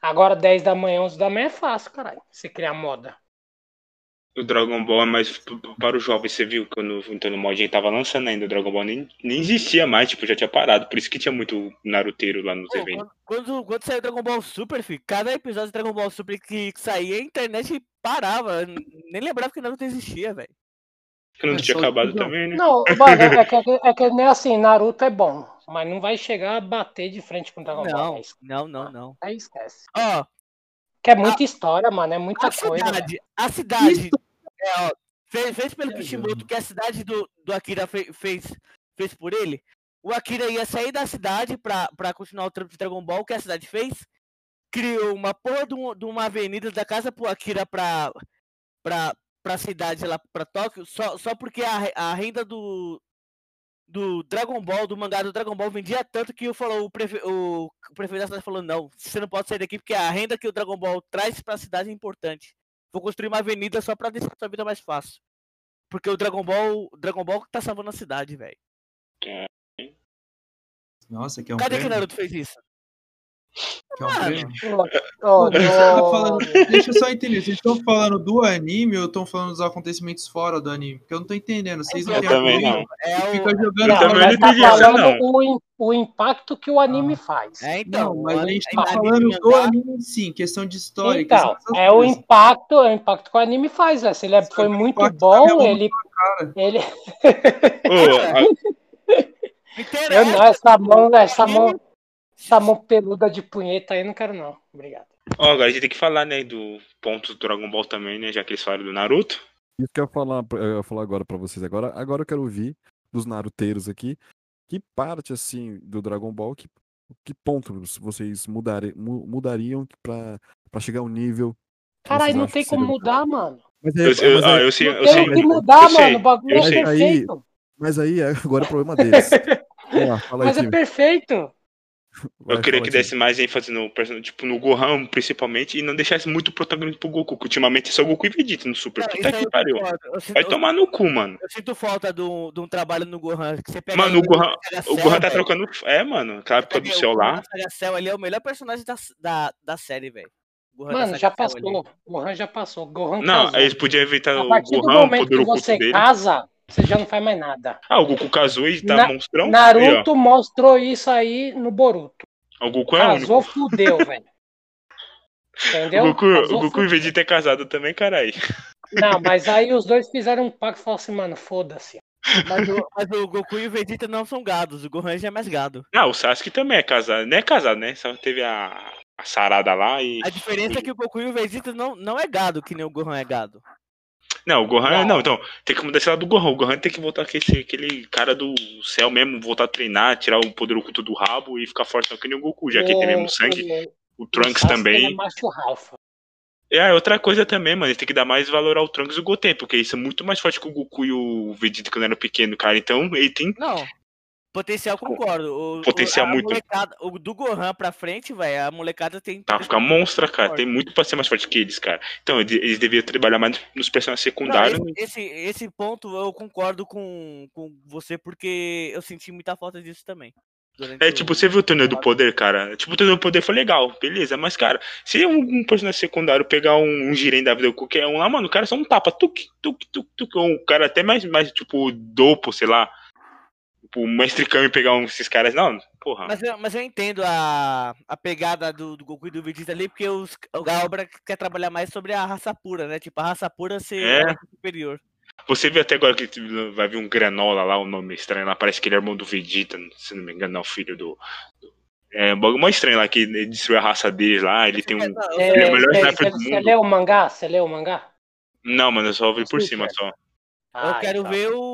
Agora 10 da manhã, 11 da manhã é fácil, caralho. Você criar moda. O Dragon Ball é mais para os jovens, você viu? Quando o Antônio Mod tava lançando ainda, o Dragon Ball nem, nem existia mais, tipo, já tinha parado. Por isso que tinha muito Naruteiro lá nos Pô, eventos. quando, quando, quando saiu Dragon Ball Super, filho, cada episódio de Dragon Ball Super que, que saía, a internet parava. Nem lembrava que Naruto existia, velho. Que não É, tinha só acabado tudo. também, né? Não, mano, é que, é que nem assim, Naruto é bom, mas não vai chegar a bater de frente com o Dragon Ball. Não, es- não, não, não. aí esquece. Ó, Que é muita história, mano, é muita a coisa. cidade, a cidade, Isso. É, ó, fez, fez pelo É, Kishimoto, que a cidade do, do Akira fe- fez, fez por ele. O Akira ia sair da cidade pra, pra continuar o trampo de Dragon Ball, que a cidade fez? Criou uma porra de, um- de uma avenida da casa pro Akira pra, pra, pra cidade lá, pra Tóquio, só, só porque a, a renda do, do Dragon Ball, do mangá do Dragon Ball, vendia tanto que falou, o, prefe, o, o prefeito da cidade falou, não, você não pode sair daqui porque a renda que o Dragon Ball traz pra cidade é importante. Vou construir uma avenida só pra deixar sua vida mais fácil. Porque o Dragon Ball, o Dragon Ball tá salvando a cidade, velho. Nossa, que é um Cadê que? Naruto fez isso? Que é um Mano. ô, falando- Deixa eu só entender, vocês estão falando do anime ou estão falando dos acontecimentos fora do anime? Porque eu não tô entendendo. Vocês não Eu têm também não. É e o. fica jogando Não, não tá essa, falando não. o, o impacto que o anime faz. É, então. Não, mas a gente tá falando do anime sim, questão de história. Então, é o coisas. impacto, é o impacto que o anime faz, velho. Se ele é- foi muito bom, ele. ele Ô, a- Me eu não, essa mão, essa mão, essa mão peluda de punheta aí, eu não quero, não. Obrigado. ó, agora a gente tem que falar, né, do ponto do Dragon Ball também, né? Já que eles falaram do Naruto. Isso que eu ia falar, eu ia falar agora pra vocês. Agora, agora eu quero ouvir dos naruteiros aqui. Que parte, assim, do Dragon Ball, que, que ponto vocês mudari, mu- mudariam pra, pra chegar ao nível. Caralho, não tem como mudar, mano. Mas, Eu, é- eu, mas ah, aí- eu sei, Não eu tem sei. o que mudar, eu sei, mano. O bagulho é sei. perfeito. mas aí agora é problema deles. Lá, fala aí, Mas é time. perfeito. Vai, Eu queria que desse mais ênfase no personagem, tipo, no Gohan, principalmente, e não deixasse muito protagonismo pro Goku, que ultimamente é só Goku e Vegeta no Super. Puta que pariu. Vai eu- tomar no cu, mano. eu sinto falta de um, de um trabalho no Gohan. Que você pega Mano, o Gohan, o Cell, Gohan tá velho. trocando. É, mano, aquela época do o céu lá. Saga Cell, ele é o melhor personagem da, da, da série, velho. Mano, já Cell passou. ali. O Gohan já passou. O Gohan Não, casou. eles podiam evitar A o partir do Gohan, o momento poder que você dele. casa, você já não faz mais nada. Ah, o Goku casou e tá Na- monstrão. Aí, Naruto mostrou isso aí no Boruto. ó. O Goku é o único. Casou, fudeu, velho. Entendeu? O Goku, Casou, o Goku e fudeu. Vegeta é casado também, caralho. Não, mas aí os dois fizeram um pacto e falaram assim, mano, foda-se. Mas o, mas o Goku e o Vegeta não são gados. O Gohan já é mais gado. Ah, o Sasuke também é casado. Não é casado, né? Só teve a, a sarada lá e. A diferença é que o Goku e o Vegeta não, não é gado, que nem o Gohan é gado. Não, o Gohan. Não. Não, então, tem que mudar esse lado do Gohan. O Gohan tem que voltar aquele, aquele cara do céu mesmo, voltar a treinar, tirar o poder oculto do rabo e ficar forte que nem o Goku, já que ele tem mesmo sangue. O Trunks também. Ele é macho Ralpha. É, outra coisa também, mano, ele tem que dar mais valor ao Trunks e o Goten, porque eles são muito mais fortes que o Goku e o Vegeta quando era pequeno, cara. Então, ele tem. Não. Potencial concordo. O, Potencial o, muito. o do Gohan pra frente, velho, a molecada tem. Tá, ficar monstra, cara. Forte. Tem muito pra ser mais forte que eles, cara. Então, eles eles deviam trabalhar mais nos personagens Não, secundários. esse, esse, esse ponto eu concordo com, com você, porque eu senti muita falta disso também. É, o- tipo, você viu o torneio do poder, cara? Tipo, o torneio do poder foi legal, beleza. Mas, cara, se um, um personagem secundário pegar um, um Jiren da vida, qualquer um lá, mano, o cara só um tapa, tuk, tuk, tuk, tuk. Um cara até mais, mais tipo, dopo, sei lá. Tipo, o Mestre Kami pegar um desses caras, não, porra. Mas eu, mas eu entendo a, a pegada do, do Goku e do Vegeta ali, porque os, a obra quer trabalhar mais sobre a raça pura, né? Tipo, a raça pura ser É. superior. Você viu até agora que vai vir um Granola lá, o nome estranho lá, parece que ele é irmão do Vegeta, se não me engano, é o filho do. do- É um bagulho mais estranho lá, que ele destruiu a raça dele lá, ele tem um. É, Ele é o melhor Você sniper do você mundo. leu o mangá? Você leu o mangá? Não, mano, eu só vi por cima cara. só. Eu Ah, quero então. ver o.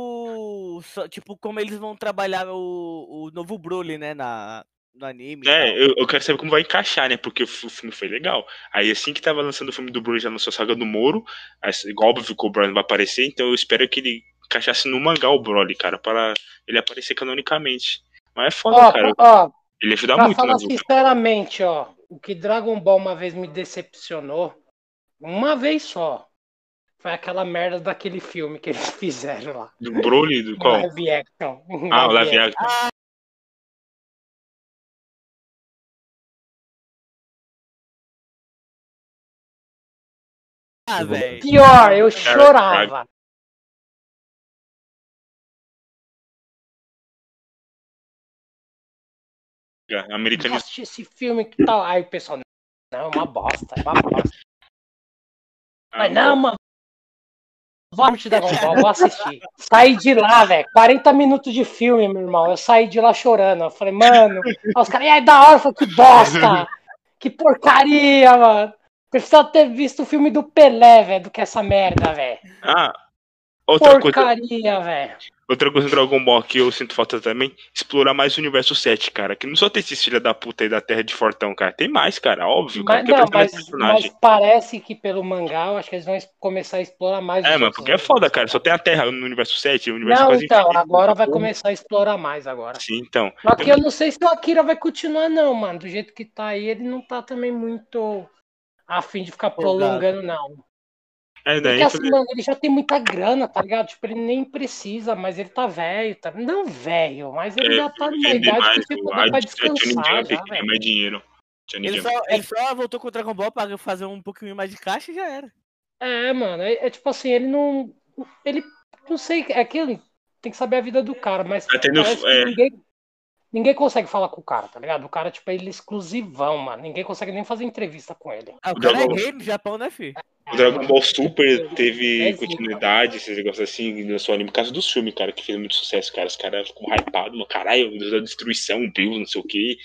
só- Tipo, como eles vão trabalhar o, o novo Broly, né? Na, no anime. É, eu, eu quero saber como vai encaixar, né? Porque o, o filme foi legal. Aí assim que tava lançando o filme do Bruno já lançou a saga do Moro. Aí, igual óbvio que o Broly vai aparecer, então eu espero que ele encaixasse no mangá o Broly, cara, para ele aparecer canonicamente. Mas é foda, Ó, cara. ó, Ele ajuda pra muito na falar sinceramente, ó, o que Dragon Ball uma vez me decepcionou, uma vez só, foi aquela merda daquele filme que eles fizeram lá. Do Broly, do qual? Live action. Ah, o live action. Ah, vou- velho. Pior, eu chorava. Eu Americano assisti esse filme que tal. Aí o pessoal, não, é uma bosta, é uma bosta. Mas não, mano. Vamos te vou assistir. Saí de lá, velho. 40 minutos de filme, meu irmão. Eu saí de lá chorando. Eu falei, mano. Os caras, e aí, da hora? Eu falei, que bosta! Que porcaria, mano. Precisa ter visto o filme do Pelé, velho, do que essa merda, velho. Ah, outra Porcaria, velho. Outra coisa do Dragon Ball que eu sinto falta também, explorar mais o universo 7, cara. Que não só tem esses filha da puta aí da Terra de Fortão, cara. Tem mais, cara, óbvio, cara. Mas, que não, apresenta mais mas, mas parece que pelo mangá, eu acho que eles vão começar a explorar mais. É, mano, porque é foda, cara. Só tem a Terra no universo 7, o universo Não, quase então, infinito. agora vai começar a explorar mais agora. Sim, então. Só que eu não sei se o Akira vai continuar, não, mano. Do jeito que tá aí, ele não tá também muito afim de ficar prolongando, não. É, daí, Porque assim, mano, ele já tem muita grana, tá ligado? Tipo, ele nem precisa, mas ele tá velho, tá? Não velho, mas ele é, já tá numa vender idade mais que tipo, o dá pra Hades, é Johnny descansar já, que velho. mais dinheiro. Johnny Ele Jump. só, ele só voltou com o Dragon Ball pra fazer um pouquinho mais de caixa e já era. É, mano, é, é tipo assim, ele não. Ele. Não sei, é que ele tem que saber a vida do cara, mas Tá tendo- parece que é. ninguém. Ninguém consegue falar com o cara, tá ligado? O cara, tipo, ele é exclusivão, mano. Ninguém consegue nem fazer entrevista com ele. Ah, o cara é rei no Japão, né, filho? O Dragon Ball Super teve É continuidade, esses negócios assim, lançou anime por causa dos filmes, cara, que fez muito sucesso, cara. Os caras ficam hypados, mano. Caralho, o Deus da destruição, o Deus, não sei o quê.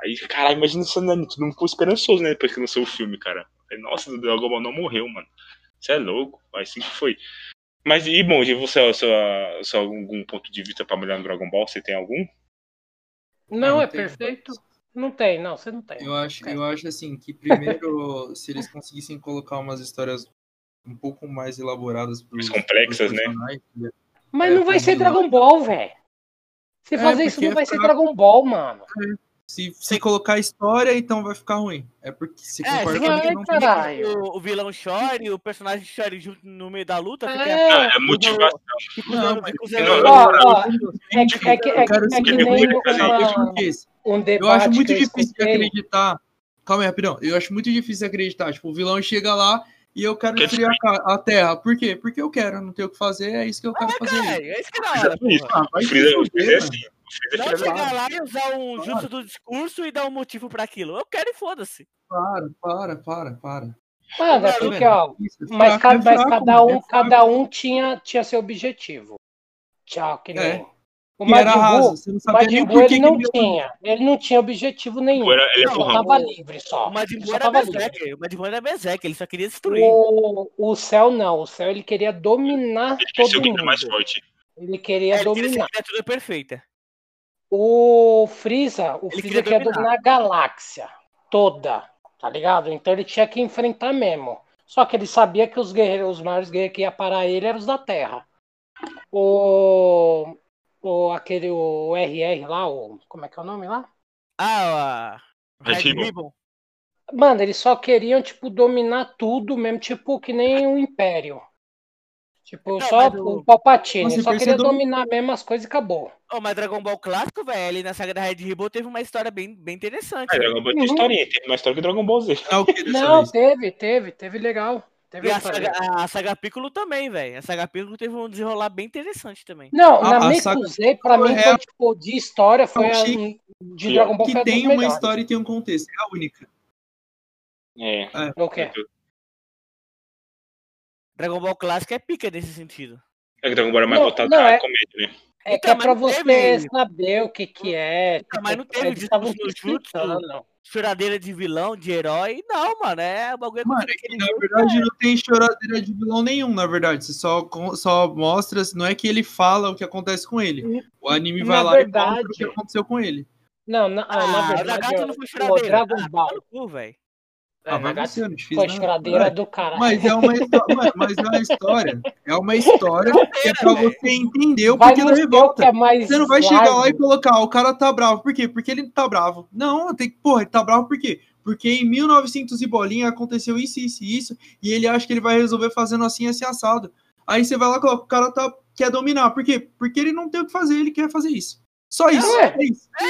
Aí, caralho, imagina isso, né? Todo mundo ficou esperançoso, né? Depois que lançou o filme, cara. Aí, Nossa, o Dragon Ball não morreu, mano. Isso é louco, mas assim que foi. Mas, e bom, de você, algum ponto de vista pra melhorar no Dragon Ball? Você tem algum? Não, não é tem. perfeito. Não tem, não, você não tem. Eu acho, É. eu acho assim que primeiro, se eles conseguissem colocar umas histórias um pouco mais elaboradas pros, Mais complexas, né? Mas É, não vai ser. Dragon Ball, velho. Se É, fazer isso, não vai ser pra- Dragon Ball, mano. Se, se colocar história, então vai ficar ruim. É porque se É, concorda vai, comigo que não tem. caralho. O, o vilão chore, o personagem chore junto no meio da luta, fica, É, É motivação. Não, mas- Não, ó, ó, é, que- é é, é nem porque um Eu acho muito difícil escutei. acreditar. Calma aí, rapidão. Eu acho muito difícil acreditar. Tipo, o vilão chega lá e eu quero Quer destruir a, ca- a Terra. Por quê? Porque eu quero, eu não tenho o que fazer, é isso que eu quero fazer. É, é isso que é hora, porra. Ah, vai é assim. É Não filho da chegar lá e usar um jutsu do discurso e dar um motivo pra aquilo. Eu quero e foda-se. Para, para, para, para. Mano, é Tá porque, vendo? ó, é mas, fraco, ca- é mas fraco, cada um, é cada um tinha, tinha seu objetivo. Tchau, que nem. É. O E era Majin raso, você não sabia nem Majin Buu, porquê ele que não ele tinha. Ele não tinha objetivo nenhum. Ele era- ele é Ele só tava livre só. O Majin Ele Buu era berserker. O Majin Buu era berserker, ele só queria destruir. O, o céu não, o céu ele queria dominar Ele todo o guerreiro mais mundo. forte. Ele É, queria ele queria ser dominar. criatura perfeita. O Freeza, o Ele Freeza queria queria dominar. dominar a galáxia toda, tá ligado? Então ele tinha que enfrentar mesmo. Só que ele sabia que os guerreiros, os maiores guerreiros que ia parar ele eram os da Terra. O, o aquele o RR lá, o como é que é o nome lá? Ah, a Red Red Ribbon. Mano, eles só queriam tipo dominar tudo mesmo, tipo que nem o Império. Tipo, Não, só o- o Palpatine, Nossa, só queria dom- dominar mesmo as coisas e acabou. Oh, mas Dragon Ball clássico, velho, ali na saga da Red Ribbon teve uma história bem, bem interessante. Velho. Dragon Ball tem Uhum. historinha, tem uma história que Dragon Ball Z. É o Não, vez? teve, teve, teve legal. Teve E a saga, a saga Piccolo também, velho. A saga Piccolo teve um desenrolar bem interessante também. Não, A- na Mekuzei, pra mim, é- foi, tipo, de história, foi a de Dragon Ball Que tem uma melhores. história e tem um contexto. É a única. É. O quê? Dragon Ball clássico é pica nesse sentido. É que Dragon Ball é mais Não, voltado não, pra é- comédia, né? É que Então, é mas pra você teve- saber o que que é. Então, mas não teve discurso no jutsu? Choradeira de vilão, de herói. Não, mano. É o bagulho Mano, é que, na verdade não tem choradeira de vilão nenhum, na verdade. Você só, só mostra, não é que ele fala o que acontece com ele. O anime Na vai lá verdade- e mostra o que aconteceu com ele. Não, na, ah, na Ah, o verdade, Nagato não foi o choradeira. Dragon Ah, Ball. no cu, velho. É, Ah, vai Nagato você, eu não te fiz foi choradeira Vai. do cara. Mas é uma história, mas é uma história. É uma história que é pra você entender o Vai porquê da que revolta. é mais Você não vai chegar lá e colocar, o cara tá bravo. Por quê? Porque ele tá bravo. Não, tem que, porra, ele tá bravo por quê? Porque em 1900 e bolinha aconteceu isso, isso e isso, e ele acha que ele vai resolver fazendo assim, assim, assado. Aí você vai lá e coloca, o cara tá, quer dominar. Por quê? Porque ele não tem o que fazer, ele quer fazer isso. Só isso. Ué, É isso. Ah,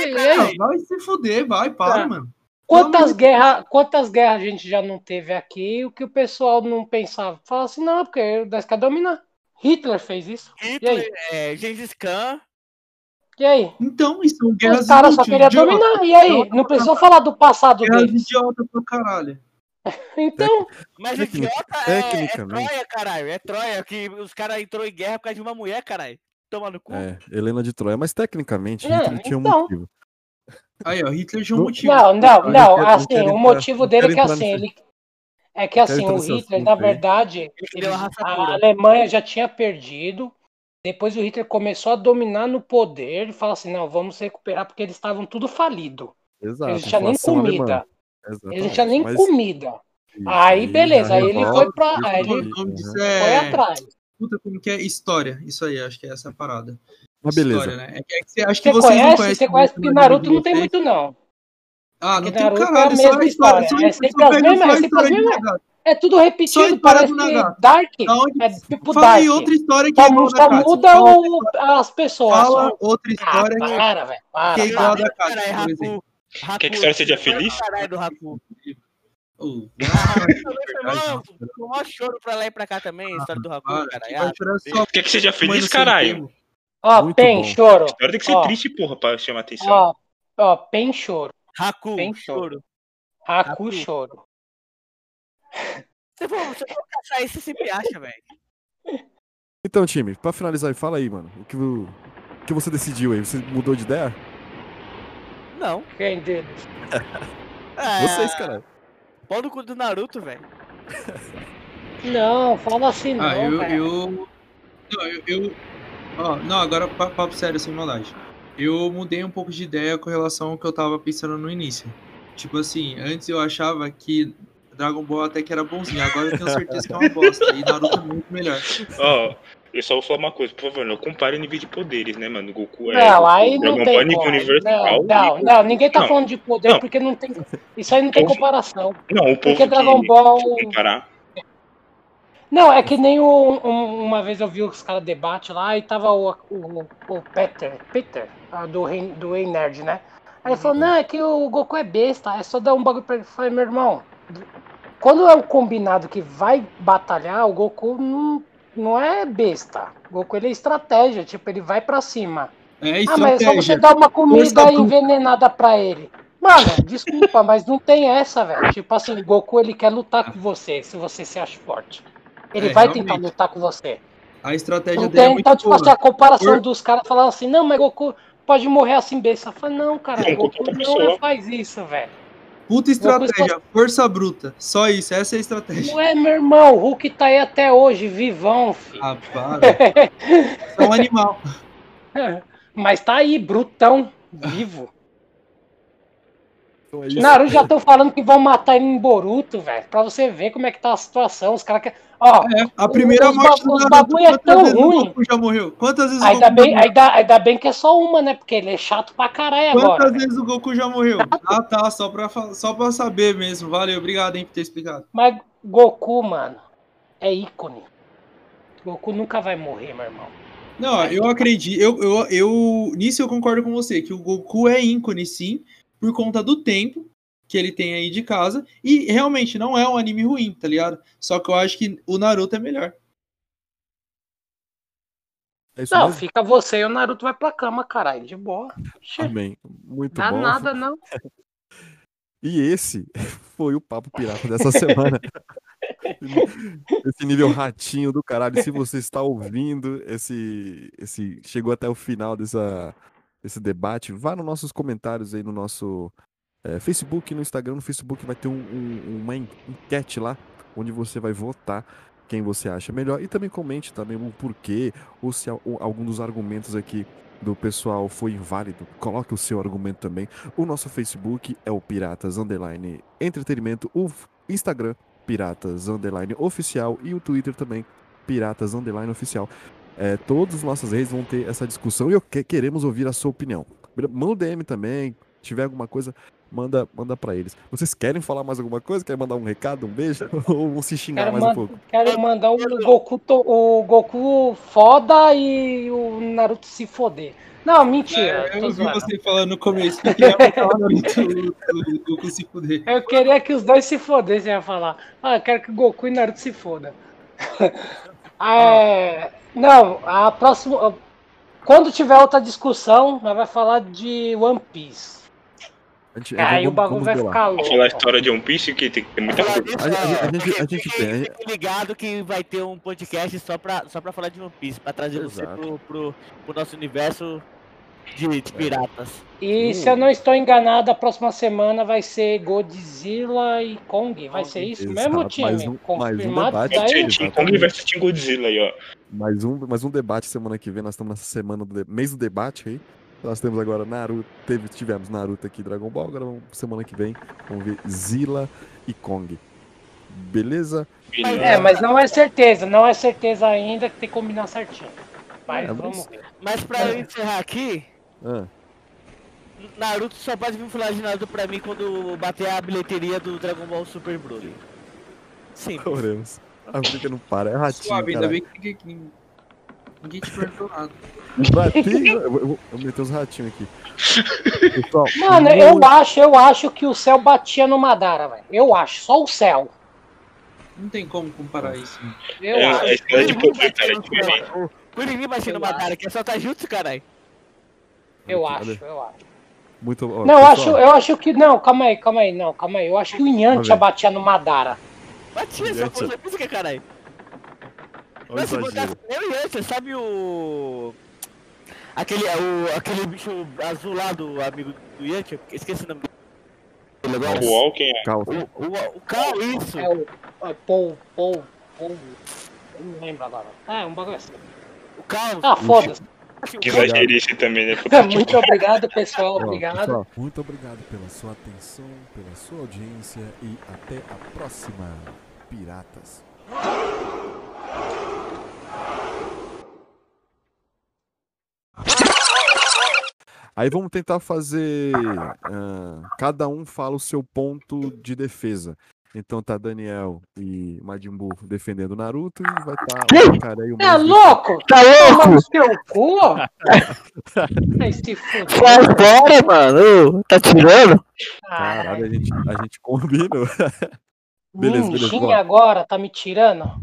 aí? vai se fuder, vai, para, Tá. mano. Quantas mas- guerras, quantas guerras a gente já não teve aqui, o que o pessoal não pensava? Fala assim, não, porque nós quer dominar. Hitler fez isso. Hitler, é, Gengis Khan. E aí? Então, isso são guerras Os caras só queriam idiota. dominar. E aí? Idiota Não precisou falar do passado Guerras deles. idiota pra caralho. Então, Mas idiota é, é. Troia, caralho. É Troia, que os caras entrou em guerra por causa de uma mulher, caralho. Toma no cu. É, Helena de Troia. Mas tecnicamente, É, Hitler tinha um então. motivo. Aí, ó, Hitler tinha um Não- motivo. não, não, não. Assim, o motivo dele é que assim, ele. É que assim, o Hitler, na verdade, Ele a. Alemanha já tinha perdido. Depois o Hitler começou a dominar no poder e fala assim: não, vamos recuperar porque eles estavam tudo falido. Exato. Eles não tinham nem comida. Exatamente. Eles não tinham nem mas comida. isso Aí, beleza, aí ele foi pra- isso aí ele- disso uhum. Foi é. atrás. Puta, como que é? História. Isso aí, acho que é essa a parada. Mas beleza. História, né? É que, é que você, acho que Você vocês não conhece? conhecem. Você conhece muito que na Naruto não tem muito, não. Ah, não Porque tem Naruto é a caralho, só mesma a história. história, Só, é só sempre as mesmas- é sempre história as mesmas-. É tudo repetido, história parece do que. Dark. Da onde- É tipo Fala Dark. outra história que é igual a só muda o, as pessoas. fala só. outra Ah, história que para, velho. Para, que é igual para. da por exemplo. Quer que a história seja feliz? Caralho, do mó choro pra lá e pra cá também, a história do Ah, vai chorar só Quer que seja feliz, caralho? Ó, Muito Pen, bom. choro. A história tem que ser Ó. triste, porra, pra chamar atenção. Ó, ó, Pen, choro. Haku, Bem choro. Haku, Haku. choro. Se for, se for caçar isso, você sempre acha, velho. Então, time, pra finalizar, fala aí, mano. O que, o o que você decidiu aí? Você mudou de ideia? Não. Quem deles? É, Vocês, caralho. Pau no cu do Naruto, velho. Não, fala assim não, Ah, eu. velho. eu... Não, eu. eu- Ó, não, agora pa- papo sério, sem maldade. Eu mudei um pouco de ideia com relação ao que eu tava pensando no início. Tipo assim, antes eu achava que Dragon Ball até que era bonzinho, agora eu tenho certeza que é uma bosta. E Naruto é muito melhor. Ó, eu só vou falar uma coisa, por favor, não compare nível de poderes, né, mano? Goku é. Não, aí não Dragon tem Ball é nível universal. Não, não, e- não, ninguém tá Não. falando de poder Não. porque não tem. Isso aí não tem Povo- comparação. Não, o povo Porque Dragon que Ball. comparar. Não, é que nem o- um- uma vez eu vi os caras debate lá e tava o, o, o Peter, Peter, ah, do, Rei- do Rei Nerd, né? Aí ele falou, não, é que o Goku é besta, é só dar um bagulho pra ele. Eu falei, meu irmão, quando é um combinado que vai batalhar, o Goku não, não é besta. O Goku ele é estratégia, tipo, ele vai pra cima. É Ah, mas é só você estratégia. dar uma comida Força envenenada pra ele. Mano, desculpa, mas não tem essa, velho. Tipo assim, o Goku ele quer lutar com você, se você se acha forte. Ele É, vai realmente. tentar lutar com você. A estratégia Não dele é tem, muito então, tipo boa. assim, a comparação Por- dos caras falando assim, não, mas Goku pode morrer assim besta. Eu falei, não, cara, Não, o Goku não faz isso, velho. Puta estratégia, força bruta. Só isso, essa é a estratégia. Não é, meu irmão, o Hulk tá aí até hoje, vivão, filho. Ah, para. É um animal. Mas tá aí, brutão, vivo. Então é isso. Naruto já estão falando que vão matar ele em Boruto, velho. Pra você ver como é que tá a situação. Os caras querem. Ó, É, a primeira Os morte os bagulho é quantas tão o ruim. Goku já morreu? Quantas vezes o ainda Goku bem, já morreu? ainda, ainda bem que é só uma, né? Porque ele é chato pra caralho Quantas agora. velho. vezes o Goku já morreu? Ah, tá, só pra, só pra saber mesmo. Valeu, obrigado, hein, por ter explicado. Mas Goku, mano, é ícone. Goku nunca vai morrer, meu irmão. Não, eu acredito, eu, eu, eu, nisso eu concordo com você, que o Goku é ícone, sim, por conta do tempo que ele tem aí de casa, e realmente não é um anime ruim, tá ligado? Só que eu acho que o Naruto é melhor. É Não, mesmo? fica você e o Naruto vai pra cama, caralho. De boa. Amém. Muito Dá bom. nada, não. E esse foi o Papo Pirata dessa semana. esse nível ratinho do caralho. Se você está ouvindo esse, esse chegou até o final dessa, desse debate, vá nos nossos comentários aí no nosso eh, Facebook, no Instagram. No Facebook vai ter um- um- uma en- enquete lá, onde você vai votar quem você acha melhor. E também comente também o porquê, ou se ou algum dos argumentos aqui do pessoal foi inválido. Coloque o seu argumento também. O nosso Facebook é o Piratas Underline Entretenimento, o Instagram Piratas Underline Oficial e o Twitter também Piratas Underline Oficial. É, todas as nossas redes vão ter essa discussão e eu que- queremos ouvir a sua opinião. Manda um DM também, se tiver alguma coisa, manda, manda pra eles. Vocês querem falar mais alguma coisa? Querem mandar um recado, um beijo? Ou vão se xingar Quero, mais um pouco? quero mandar o Goku, to- o Goku foda e o Naruto se foder. Não, mentira. É, eu vi zoando. você falando no começo que queria o Naruto, o- o Goku se fuder. Eu queria que os dois se fodessem, eu ia falar. Ah, eu quero que o Goku e Naruto se fodam. É, não, a próxima. Quando tiver outra discussão, nós vai falar de One Piece. A gente, Aí o vamos- bagulho vamos vai ficar louco. falar a história de One Piece, que tem que ter muita coisa. A gente- a gente- a gente- fique- a gente fique- tem- fique ligado que vai ter um podcast só pra, só pra falar de One Piece, pra trazer você Exato. pro, pro, pro nosso universo de, de piratas. E Hum. se eu não estou enganado, a próxima semana vai ser Godzilla e Kong. Vai ser isso Exato, mesmo, mais time? um- mais um debate. daí? Team Kong Team Godzilla aí, ó. Mais um, mais um debate semana que vem. Nós estamos nessa semana do de- mês do debate aí. Nós temos agora Naruto. Teve, tivemos Naruto aqui Dragon Ball. Agora vamos, semana que vem vamos ver Zilla e Kong. Beleza? É, mas não é certeza, não é certeza ainda que tem que combinar certinho. Mas É, mas- vamos ver. Mas pra eu encerrar aqui, Ah, Naruto só pode vir falar de Naruto pra mim quando bater a bilheteria do Dragon Ball Super Broly. Sim. oremos. A África não para. É ratinho. Suave, ainda cara. bem que ninguém, te perguntou nada. Bati, eu, eu, eu meter os ratinhos aqui. Pessoal, Mano, muito- eu acho, eu acho que o céu batia no Madara, velho. Eu acho, só o céu. Não tem como comparar isso. Eu É, acho. é batendo no Madara, que é só Tajutsu, caralho. Eu Olha, acho, eu acho. Muito, ó, Não, eu acho, eu acho que. Não, calma aí, calma aí, não, calma aí. Eu acho que o Yantia ver. batia no Madara. Batia, Yantia. coisa física, caralho. olha o Mas se exagero. botasse eu e Yantia, sabe o... Aquele, o, aquele bicho azul lá do amigo do Yantia, esqueci o nome dele agora. O Walken é. Calma. O, o, o Cal, isso. É o. É Paul, Paul, Paul. Eu não lembro agora. É, um bagulho assim. O Cal. Ah, foda-se. Que exagerice também, né? Muito obrigado, pessoal. Obrigado. pessoal, Muito obrigado pela sua atenção, pela sua audiência e até a próxima, piratas. Aí vamos tentar fazer. ah, cada um fala o seu ponto de defesa. Então tá Daniel e Majin Buu defendendo Naruto e vai estar o cara aí o É louco? Tá louco? no seu cu? Sai fora, mano. Tá tirando? Caralho, a gente, a gente combinou. Beleza, beleza, agora, tá me tirando?